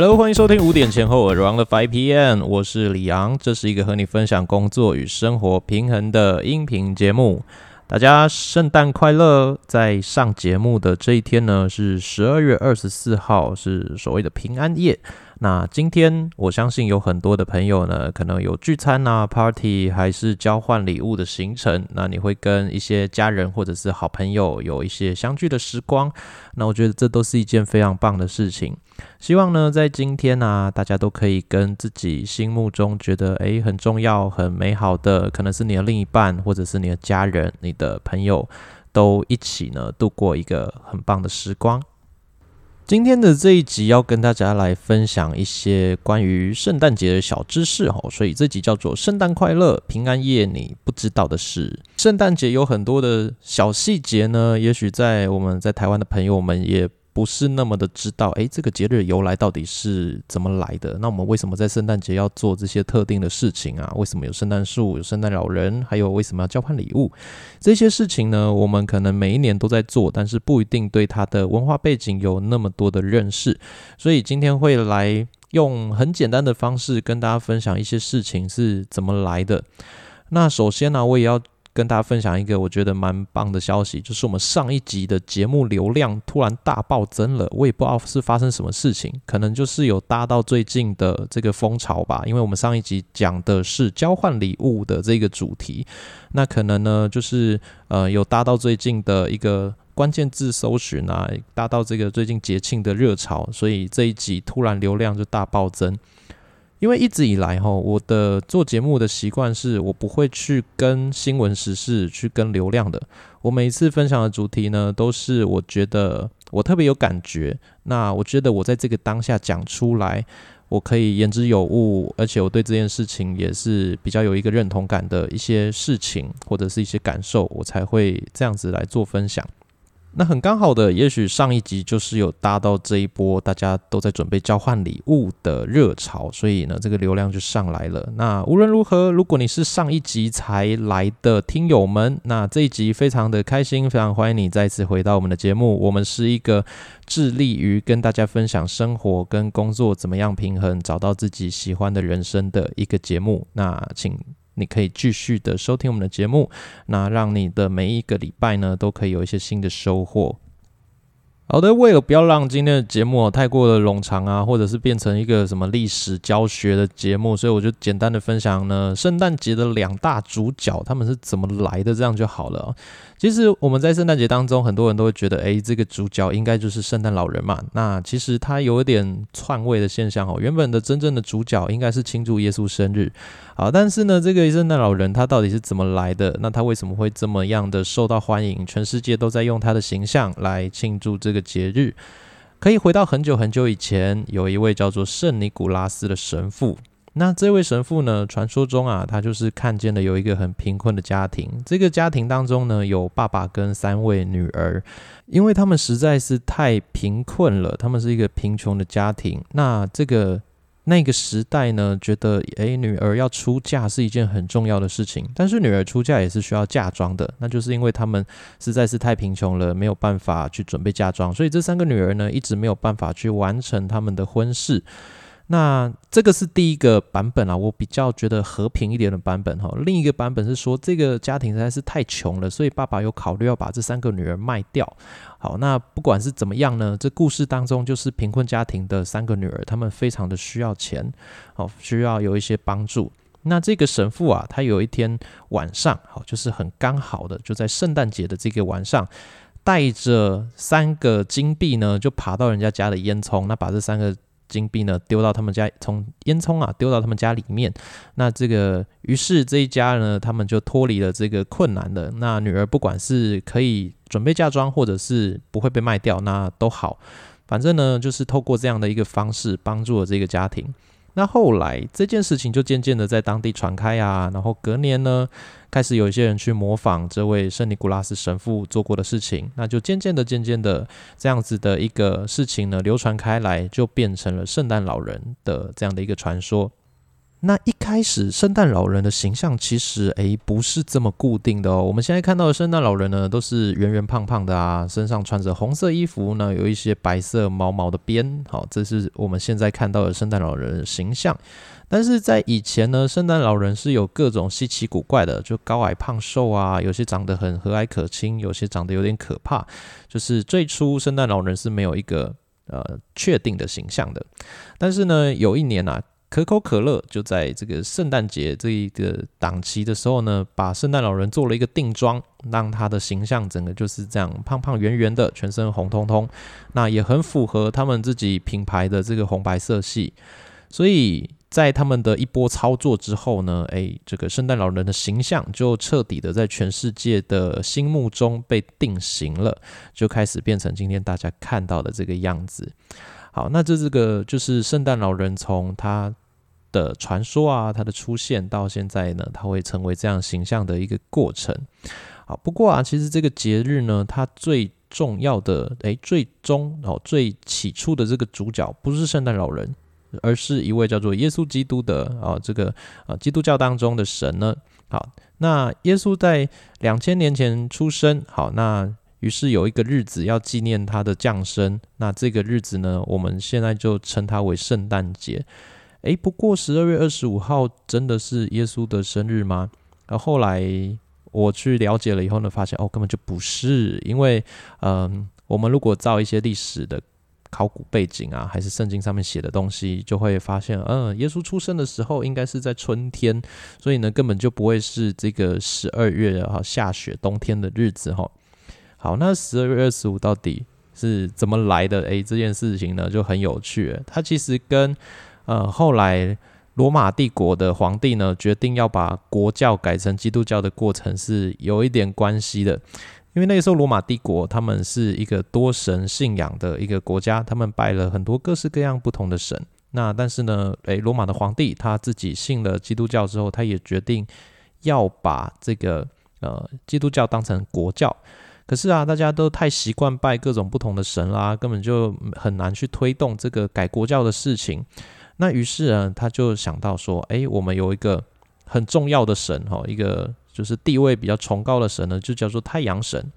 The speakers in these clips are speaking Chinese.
Hello，欢迎收听五点前后 Around the Five PM，我是李昂，这是一个和你分享工作与生活平衡的音频节目。大家圣诞快乐！在上节目的这一天呢，是十二月二十四号，是所谓的平安夜。那今天我相信有很多的朋友呢，可能有聚餐啊、party，还是交换礼物的行程。那你会跟一些家人或者是好朋友有一些相聚的时光。那我觉得这都是一件非常棒的事情。希望呢，在今天呢，大家都可以跟自己心目中觉得诶很重要、很美好的，可能是你的另一半，或者是你的家人、你的朋友，都一起呢度过一个很棒的时光。今天的这一集要跟大家来分享一些关于圣诞节的小知识哦，所以这集叫做“圣诞快乐，平安夜你不知道的事”。圣诞节有很多的小细节呢，也许在我们在台湾的朋友们也。不是那么的知道，诶，这个节日由来到底是怎么来的？那我们为什么在圣诞节要做这些特定的事情啊？为什么有圣诞树、有圣诞老人，还有为什么要交换礼物？这些事情呢，我们可能每一年都在做，但是不一定对它的文化背景有那么多的认识。所以今天会来用很简单的方式跟大家分享一些事情是怎么来的。那首先呢，我也要。跟大家分享一个我觉得蛮棒的消息，就是我们上一集的节目流量突然大暴增了。我也不知道是发生什么事情，可能就是有搭到最近的这个风潮吧。因为我们上一集讲的是交换礼物的这个主题，那可能呢就是呃有搭到最近的一个关键字搜寻啊，搭到这个最近节庆的热潮，所以这一集突然流量就大暴增。因为一直以来哈，我的做节目的习惯是我不会去跟新闻时事去跟流量的。我每一次分享的主题呢，都是我觉得我特别有感觉。那我觉得我在这个当下讲出来，我可以言之有物，而且我对这件事情也是比较有一个认同感的一些事情或者是一些感受，我才会这样子来做分享。那很刚好的，也许上一集就是有搭到这一波，大家都在准备交换礼物的热潮，所以呢，这个流量就上来了。那无论如何，如果你是上一集才来的听友们，那这一集非常的开心，非常欢迎你再次回到我们的节目。我们是一个致力于跟大家分享生活跟工作怎么样平衡，找到自己喜欢的人生的一个节目。那请。你可以继续的收听我们的节目，那让你的每一个礼拜呢，都可以有一些新的收获。好的，为了不要让今天的节目太过的冗长啊，或者是变成一个什么历史教学的节目，所以我就简单的分享呢，圣诞节的两大主角他们是怎么来的，这样就好了。其实我们在圣诞节当中，很多人都会觉得，哎，这个主角应该就是圣诞老人嘛。那其实他有一点篡位的现象哦。原本的真正的主角应该是庆祝耶稣生日，好，但是呢，这个圣诞老人他到底是怎么来的？那他为什么会这么样的受到欢迎？全世界都在用他的形象来庆祝这个节日。可以回到很久很久以前，有一位叫做圣尼古拉斯的神父。那这位神父呢？传说中啊，他就是看见了有一个很贫困的家庭。这个家庭当中呢，有爸爸跟三位女儿，因为他们实在是太贫困了，他们是一个贫穷的家庭。那这个那个时代呢，觉得诶，女儿要出嫁是一件很重要的事情。但是女儿出嫁也是需要嫁妆的，那就是因为他们实在是太贫穷了，没有办法去准备嫁妆，所以这三个女儿呢，一直没有办法去完成他们的婚事。那这个是第一个版本啊，我比较觉得和平一点的版本哈。另一个版本是说，这个家庭实在是太穷了，所以爸爸有考虑要把这三个女儿卖掉。好，那不管是怎么样呢，这故事当中就是贫困家庭的三个女儿，她们非常的需要钱，好，需要有一些帮助。那这个神父啊，他有一天晚上，好，就是很刚好的，就在圣诞节的这个晚上，带着三个金币呢，就爬到人家家的烟囱，那把这三个。金币呢丢到他们家，从烟囱啊丢到他们家里面。那这个于是这一家呢，他们就脱离了这个困难的。那女儿不管是可以准备嫁妆，或者是不会被卖掉，那都好。反正呢，就是透过这样的一个方式帮助了这个家庭。那后来这件事情就渐渐的在当地传开啊，然后隔年呢，开始有一些人去模仿这位圣尼古拉斯神父做过的事情，那就渐渐的、渐渐的这样子的一个事情呢流传开来，就变成了圣诞老人的这样的一个传说。那一开始圣诞老人的形象其实诶不是这么固定的哦。我们现在看到的圣诞老人呢，都是圆圆胖胖的啊，身上穿着红色衣服呢，有一些白色毛毛的边。好，这是我们现在看到的圣诞老人的形象。但是在以前呢，圣诞老人是有各种稀奇古怪的，就高矮胖瘦啊，有些长得很和蔼可亲，有些长得有点可怕。就是最初圣诞老人是没有一个呃确定的形象的。但是呢，有一年啊。可口可乐就在这个圣诞节这一个档期的时候呢，把圣诞老人做了一个定妆，让他的形象整个就是这样胖胖圆圆的，全身红彤彤，那也很符合他们自己品牌的这个红白色系。所以在他们的一波操作之后呢，哎，这个圣诞老人的形象就彻底的在全世界的心目中被定型了，就开始变成今天大家看到的这个样子。好，那这这个就是圣诞老人从他的传说啊，它的出现到现在呢，它会成为这样形象的一个过程。好，不过啊，其实这个节日呢，它最重要的诶，最终哦，最起初的这个主角不是圣诞老人，而是一位叫做耶稣基督的啊，这个啊基督教当中的神呢。好，那耶稣在两千年前出生。好，那。于是有一个日子要纪念他的降生，那这个日子呢，我们现在就称它为圣诞节。诶，不过十二月二十五号真的是耶稣的生日吗？然后后来我去了解了以后呢，发现哦，根本就不是，因为嗯，我们如果照一些历史的考古背景啊，还是圣经上面写的东西，就会发现，嗯，耶稣出生的时候应该是在春天，所以呢，根本就不会是这个十二月哈下雪冬天的日子哈。好，那十二月二十五到底是怎么来的？诶，这件事情呢就很有趣。它其实跟呃后来罗马帝国的皇帝呢决定要把国教改成基督教的过程是有一点关系的。因为那个时候罗马帝国他们是一个多神信仰的一个国家，他们拜了很多各式各样不同的神。那但是呢，诶，罗马的皇帝他自己信了基督教之后，他也决定要把这个呃基督教当成国教。可是啊，大家都太习惯拜各种不同的神啦，根本就很难去推动这个改国教的事情。那于是啊，他就想到说，哎，我们有一个很重要的神哈，一个就是地位比较崇高的神呢，就叫做太阳神。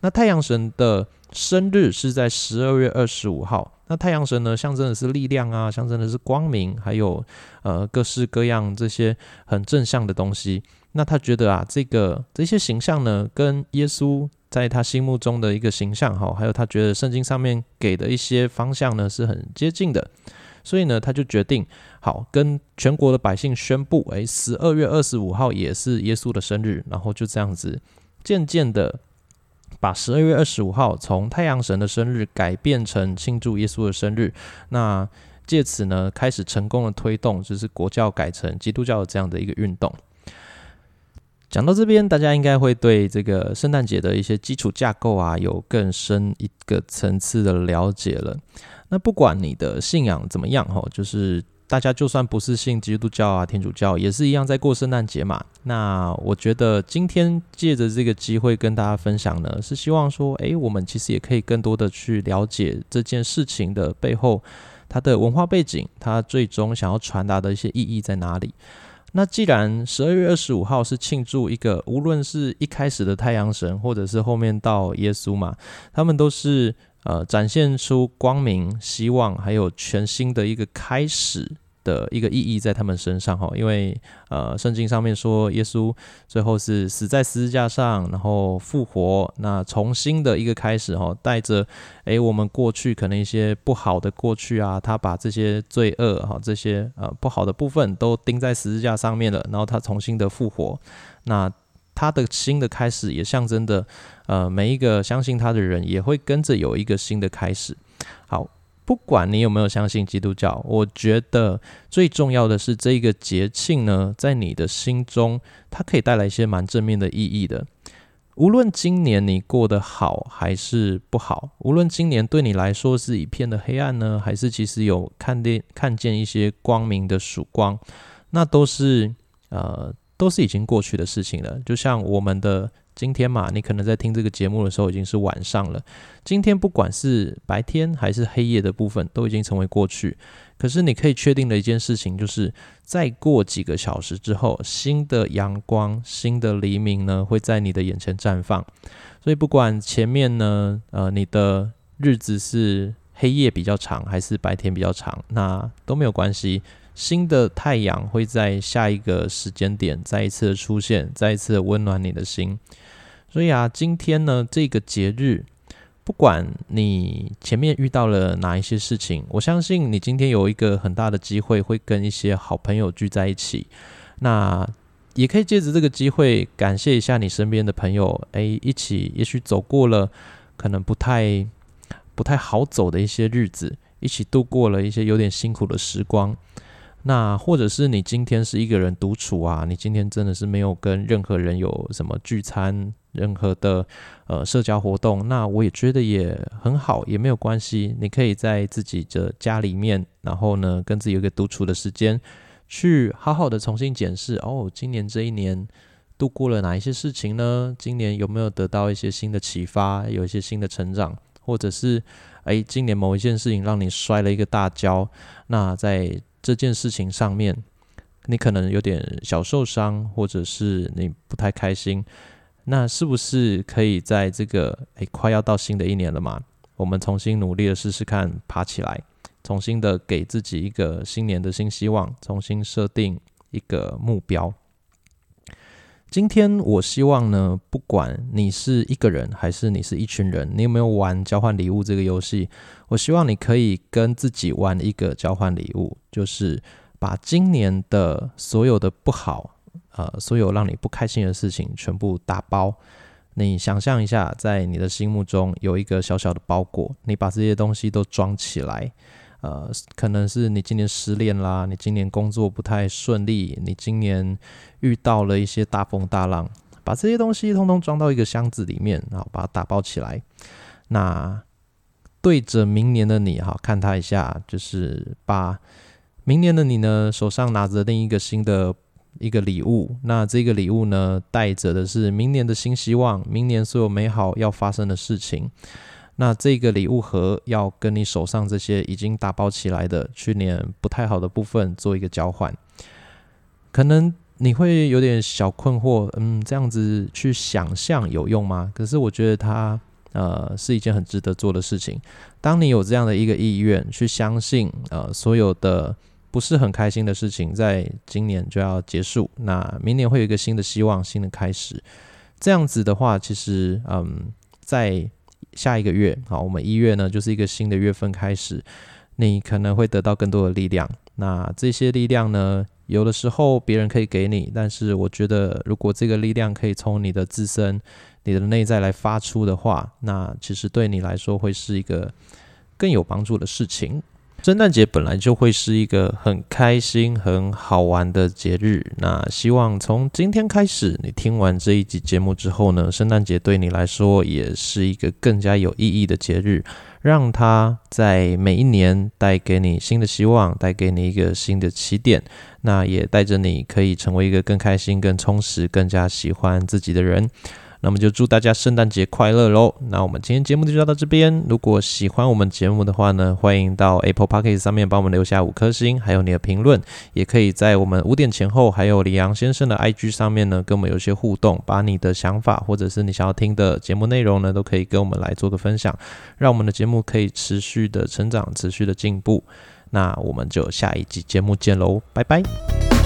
那太阳神的生日是在十二月二十五号。那太阳神呢，象征的是力量啊，象征的是光明，还有呃各式各样这些很正向的东西。那他觉得啊，这个这些形象呢，跟耶稣在他心目中的一个形象哈，还有他觉得圣经上面给的一些方向呢，是很接近的。所以呢，他就决定好跟全国的百姓宣布，诶，十二月二十五号也是耶稣的生日。然后就这样子，渐渐的把十二月二十五号从太阳神的生日改变成庆祝耶稣的生日。那借此呢，开始成功的推动，就是国教改成基督教的这样的一个运动。讲到这边，大家应该会对这个圣诞节的一些基础架构啊，有更深一个层次的了解了。那不管你的信仰怎么样哈，就是大家就算不是信基督教啊、天主教，也是一样在过圣诞节嘛。那我觉得今天借着这个机会跟大家分享呢，是希望说，诶，我们其实也可以更多的去了解这件事情的背后，它的文化背景，它最终想要传达的一些意义在哪里。那既然十二月二十五号是庆祝一个，无论是一开始的太阳神，或者是后面到耶稣嘛，他们都是呃展现出光明、希望，还有全新的一个开始。的一个意义在他们身上哈，因为呃，圣经上面说耶稣最后是死在十字架上，然后复活，那重新的一个开始哈，带着诶我们过去可能一些不好的过去啊，他把这些罪恶哈这些呃不好的部分都钉在十字架上面了，然后他重新的复活，那他的新的开始也象征的呃每一个相信他的人也会跟着有一个新的开始，好。不管你有没有相信基督教，我觉得最重要的是这一个节庆呢，在你的心中，它可以带来一些蛮正面的意义的。无论今年你过得好还是不好，无论今年对你来说是一片的黑暗呢，还是其实有看见看见一些光明的曙光，那都是呃都是已经过去的事情了。就像我们的。今天嘛，你可能在听这个节目的时候已经是晚上了。今天不管是白天还是黑夜的部分，都已经成为过去。可是你可以确定的一件事情，就是再过几个小时之后，新的阳光、新的黎明呢，会在你的眼前绽放。所以不管前面呢，呃，你的日子是黑夜比较长，还是白天比较长，那都没有关系。新的太阳会在下一个时间点再一次的出现，再一次的温暖你的心。所以啊，今天呢，这个节日。不管你前面遇到了哪一些事情，我相信你今天有一个很大的机会会跟一些好朋友聚在一起。那也可以借着这个机会感谢一下你身边的朋友，诶，一起也许走过了可能不太不太好走的一些日子，一起度过了一些有点辛苦的时光。那或者是你今天是一个人独处啊，你今天真的是没有跟任何人有什么聚餐。任何的呃社交活动，那我也觉得也很好，也没有关系。你可以在自己的家里面，然后呢，跟自己有一个独处的时间，去好好的重新检视哦，今年这一年度过了哪一些事情呢？今年有没有得到一些新的启发，有一些新的成长，或者是诶，今年某一件事情让你摔了一个大跤，那在这件事情上面，你可能有点小受伤，或者是你不太开心。那是不是可以在这个诶快要到新的一年了嘛？我们重新努力的试试看，爬起来，重新的给自己一个新年的新希望，重新设定一个目标。今天我希望呢，不管你是一个人还是你是一群人，你有没有玩交换礼物这个游戏？我希望你可以跟自己玩一个交换礼物，就是把今年的所有的不好。呃，所有让你不开心的事情全部打包。你想象一下，在你的心目中有一个小小的包裹，你把这些东西都装起来。呃，可能是你今年失恋啦，你今年工作不太顺利，你今年遇到了一些大风大浪，把这些东西通通装到一个箱子里面，然后把它打包起来。那对着明年的你，哈，看他一下，就是把明年的你呢，手上拿着另一个新的。一个礼物，那这个礼物呢，带着的是明年的新希望，明年所有美好要发生的事情。那这个礼物盒要跟你手上这些已经打包起来的去年不太好的部分做一个交换。可能你会有点小困惑，嗯，这样子去想象有用吗？可是我觉得它呃是一件很值得做的事情。当你有这样的一个意愿，去相信呃所有的。不是很开心的事情，在今年就要结束。那明年会有一个新的希望，新的开始。这样子的话，其实，嗯，在下一个月，好，我们一月呢，就是一个新的月份开始，你可能会得到更多的力量。那这些力量呢，有的时候别人可以给你，但是我觉得，如果这个力量可以从你的自身、你的内在来发出的话，那其实对你来说会是一个更有帮助的事情。圣诞节本来就会是一个很开心、很好玩的节日。那希望从今天开始，你听完这一集节目之后呢，圣诞节对你来说也是一个更加有意义的节日，让它在每一年带给你新的希望，带给你一个新的起点。那也带着你可以成为一个更开心、更充实、更加喜欢自己的人。那么就祝大家圣诞节快乐喽！那我们今天节目就到这边。如果喜欢我们节目的话呢，欢迎到 Apple Podcast 上面帮我们留下五颗星，还有你的评论。也可以在我们五点前后，还有李阳先生的 IG 上面呢，跟我们有一些互动，把你的想法或者是你想要听的节目内容呢，都可以跟我们来做个分享，让我们的节目可以持续的成长，持续的进步。那我们就下一集节目见喽，拜拜。